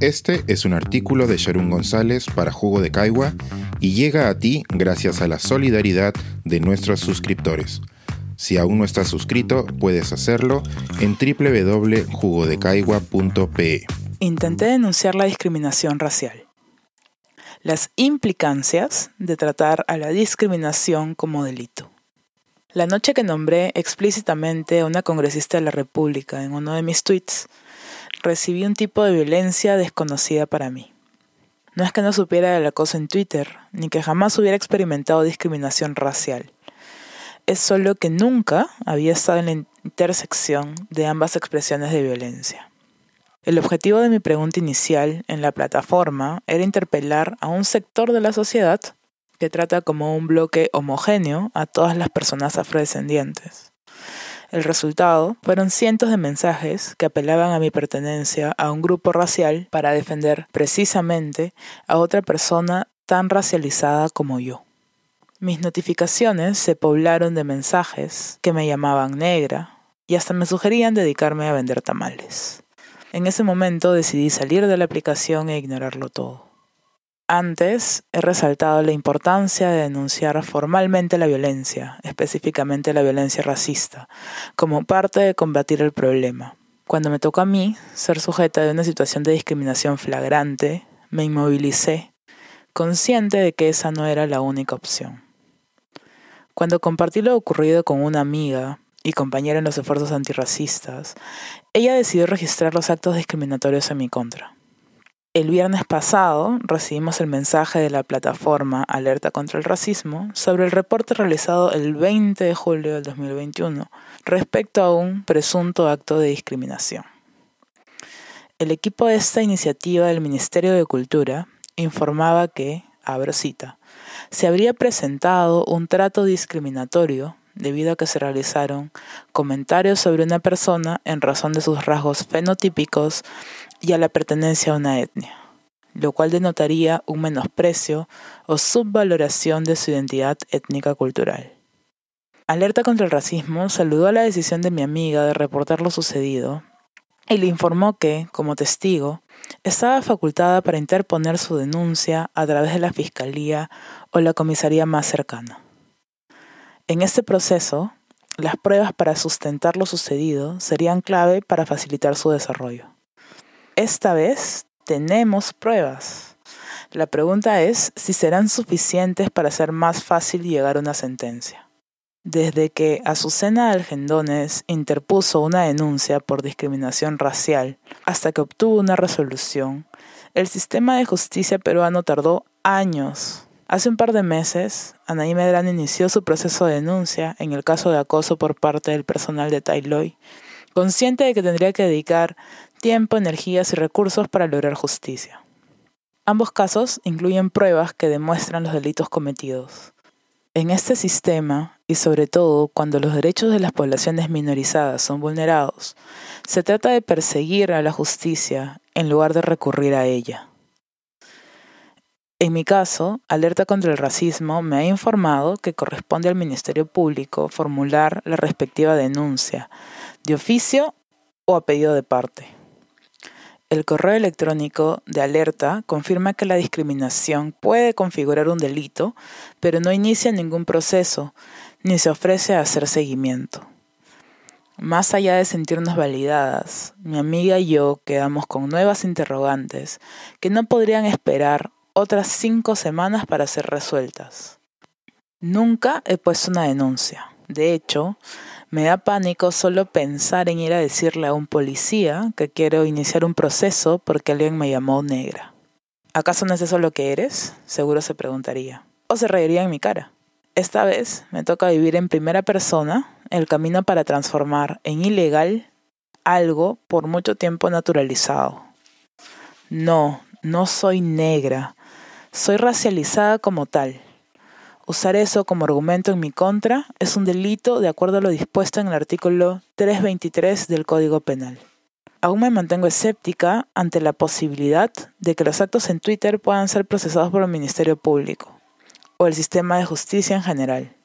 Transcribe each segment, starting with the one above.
Este es un artículo de Sharon González para Jugo de Caigua y llega a ti gracias a la solidaridad de nuestros suscriptores. Si aún no estás suscrito, puedes hacerlo en www.jugodecaigua.pe. Intenté denunciar la discriminación racial. Las implicancias de tratar a la discriminación como delito. La noche que nombré explícitamente a una congresista de la República en uno de mis tweets, recibí un tipo de violencia desconocida para mí. No es que no supiera del acoso en Twitter, ni que jamás hubiera experimentado discriminación racial. Es solo que nunca había estado en la intersección de ambas expresiones de violencia. El objetivo de mi pregunta inicial en la plataforma era interpelar a un sector de la sociedad que trata como un bloque homogéneo a todas las personas afrodescendientes. El resultado fueron cientos de mensajes que apelaban a mi pertenencia a un grupo racial para defender precisamente a otra persona tan racializada como yo. Mis notificaciones se poblaron de mensajes que me llamaban negra y hasta me sugerían dedicarme a vender tamales. En ese momento decidí salir de la aplicación e ignorarlo todo. Antes he resaltado la importancia de denunciar formalmente la violencia, específicamente la violencia racista, como parte de combatir el problema. Cuando me tocó a mí ser sujeta de una situación de discriminación flagrante, me inmovilicé, consciente de que esa no era la única opción. Cuando compartí lo ocurrido con una amiga y compañera en los esfuerzos antirracistas, ella decidió registrar los actos discriminatorios en mi contra. El viernes pasado recibimos el mensaje de la plataforma Alerta contra el Racismo sobre el reporte realizado el 20 de julio del 2021 respecto a un presunto acto de discriminación. El equipo de esta iniciativa del Ministerio de Cultura informaba que, abro cita, se habría presentado un trato discriminatorio debido a que se realizaron comentarios sobre una persona en razón de sus rasgos fenotípicos y a la pertenencia a una etnia, lo cual denotaría un menosprecio o subvaloración de su identidad étnica cultural. Alerta contra el racismo saludó a la decisión de mi amiga de reportar lo sucedido y le informó que, como testigo, estaba facultada para interponer su denuncia a través de la Fiscalía o la comisaría más cercana. En este proceso, las pruebas para sustentar lo sucedido serían clave para facilitar su desarrollo. Esta vez tenemos pruebas. La pregunta es si serán suficientes para hacer más fácil llegar a una sentencia. Desde que Azucena Algendones interpuso una denuncia por discriminación racial hasta que obtuvo una resolución, el sistema de justicia peruano tardó años. Hace un par de meses, Anaí Medrano inició su proceso de denuncia en el caso de acoso por parte del personal de Tailoy, consciente de que tendría que dedicar tiempo, energías y recursos para lograr justicia. Ambos casos incluyen pruebas que demuestran los delitos cometidos. En este sistema, y sobre todo cuando los derechos de las poblaciones minorizadas son vulnerados, se trata de perseguir a la justicia en lugar de recurrir a ella. En mi caso, Alerta contra el Racismo me ha informado que corresponde al Ministerio Público formular la respectiva denuncia, de oficio o a pedido de parte. El correo electrónico de alerta confirma que la discriminación puede configurar un delito, pero no inicia ningún proceso, ni se ofrece a hacer seguimiento. Más allá de sentirnos validadas, mi amiga y yo quedamos con nuevas interrogantes que no podrían esperar otras cinco semanas para ser resueltas. Nunca he puesto una denuncia. De hecho, me da pánico solo pensar en ir a decirle a un policía que quiero iniciar un proceso porque alguien me llamó negra. ¿Acaso no es eso lo que eres? Seguro se preguntaría. O se reiría en mi cara. Esta vez me toca vivir en primera persona el camino para transformar en ilegal algo por mucho tiempo naturalizado. No, no soy negra. Soy racializada como tal. Usar eso como argumento en mi contra es un delito de acuerdo a lo dispuesto en el artículo 323 del Código Penal. Aún me mantengo escéptica ante la posibilidad de que los actos en Twitter puedan ser procesados por el Ministerio Público o el sistema de justicia en general.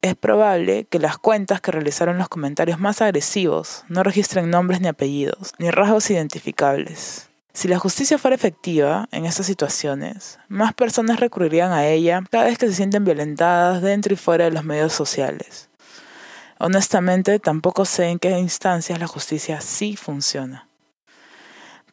Es probable que las cuentas que realizaron los comentarios más agresivos no registren nombres ni apellidos, ni rasgos identificables. Si la justicia fuera efectiva en estas situaciones, más personas recurrirían a ella cada vez que se sienten violentadas dentro y fuera de los medios sociales. Honestamente, tampoco sé en qué instancias la justicia sí funciona.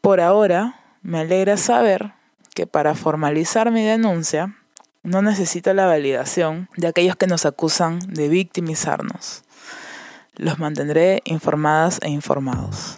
Por ahora, me alegra saber que para formalizar mi denuncia no necesito la validación de aquellos que nos acusan de victimizarnos. Los mantendré informadas e informados.